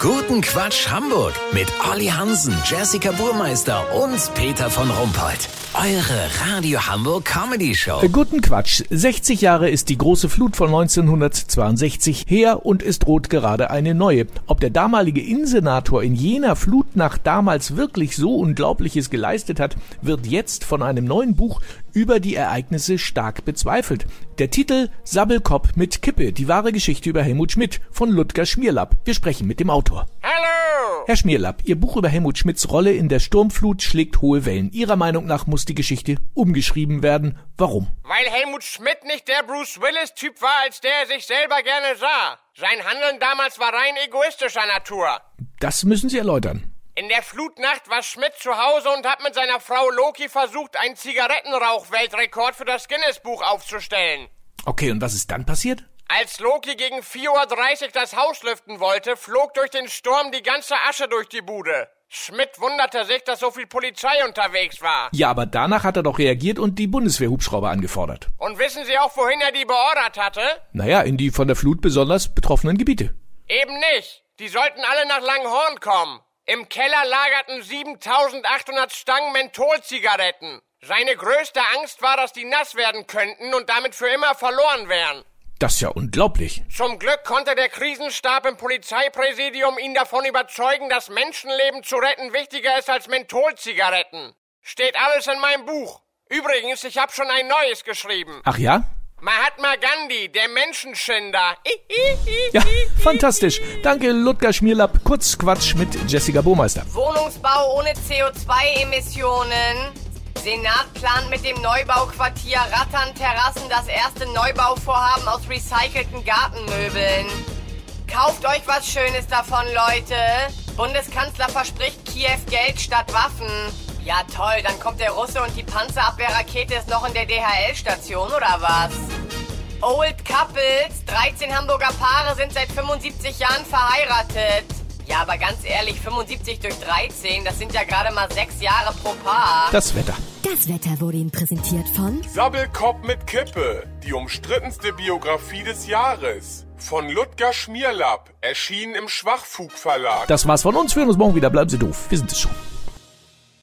Guten Quatsch Hamburg mit Olli Hansen, Jessica Burmeister und Peter von Rumpold. Eure Radio Hamburg Comedy Show. Guten Quatsch. 60 Jahre ist die große Flut von 1962 her und es droht gerade eine neue. Ob der damalige Innensenator in jener Flutnacht damals wirklich so Unglaubliches geleistet hat, wird jetzt von einem neuen Buch über die Ereignisse stark bezweifelt. Der Titel Sabbelkopf mit Kippe, die wahre Geschichte über Helmut Schmidt von Ludger Schmierlapp. Wir sprechen mit dem Autor. Hallo! Herr Schmierlapp, Ihr Buch über Helmut Schmidts Rolle in der Sturmflut schlägt hohe Wellen. Ihrer Meinung nach muss die Geschichte umgeschrieben werden. Warum? Weil Helmut Schmidt nicht der Bruce Willis-Typ war, als der er sich selber gerne sah. Sein Handeln damals war rein egoistischer Natur. Das müssen Sie erläutern. In der Flutnacht war Schmidt zu Hause und hat mit seiner Frau Loki versucht, einen Zigarettenrauch-Weltrekord für das Guinness-Buch aufzustellen. Okay, und was ist dann passiert? Als Loki gegen 4.30 Uhr das Haus lüften wollte, flog durch den Sturm die ganze Asche durch die Bude. Schmidt wunderte sich, dass so viel Polizei unterwegs war. Ja, aber danach hat er doch reagiert und die Bundeswehrhubschrauber angefordert. Und wissen Sie auch, wohin er die beordert hatte? Naja, in die von der Flut besonders betroffenen Gebiete. Eben nicht. Die sollten alle nach Langhorn kommen. Im Keller lagerten 7800 Stangen Mentholzigaretten. Seine größte Angst war, dass die nass werden könnten und damit für immer verloren wären. Das ist ja unglaublich. Zum Glück konnte der Krisenstab im Polizeipräsidium ihn davon überzeugen, dass Menschenleben zu retten wichtiger ist als Mentholzigaretten. Steht alles in meinem Buch. Übrigens, ich habe schon ein neues geschrieben. Ach ja? Mahatma Gandhi, der Menschenschinder. Ja, fantastisch. Danke, Ludger Schmierlapp. Kurz Quatsch mit Jessica Burmeister. Wohnungsbau ohne CO2-Emissionen. Senat plant mit dem Neubauquartier Rattern Terrassen das erste Neubauvorhaben aus recycelten Gartenmöbeln. Kauft euch was Schönes davon, Leute. Bundeskanzler verspricht Kiew Geld statt Waffen. Ja toll, dann kommt der Russe und die Panzerabwehrrakete ist noch in der DHL-Station, oder was? Old Couples, 13 Hamburger Paare sind seit 75 Jahren verheiratet. Ja, aber ganz ehrlich, 75 durch 13, das sind ja gerade mal sechs Jahre pro Paar. Das Wetter. Das Wetter wurde Ihnen präsentiert von Sabbelkopf mit Kippe, die umstrittenste Biografie des Jahres. Von Ludger Schmierlapp, erschienen im Schwachfug Verlag. Das war's von uns. Wir hören uns morgen wieder. Bleiben Sie doof. Wir sind es schon.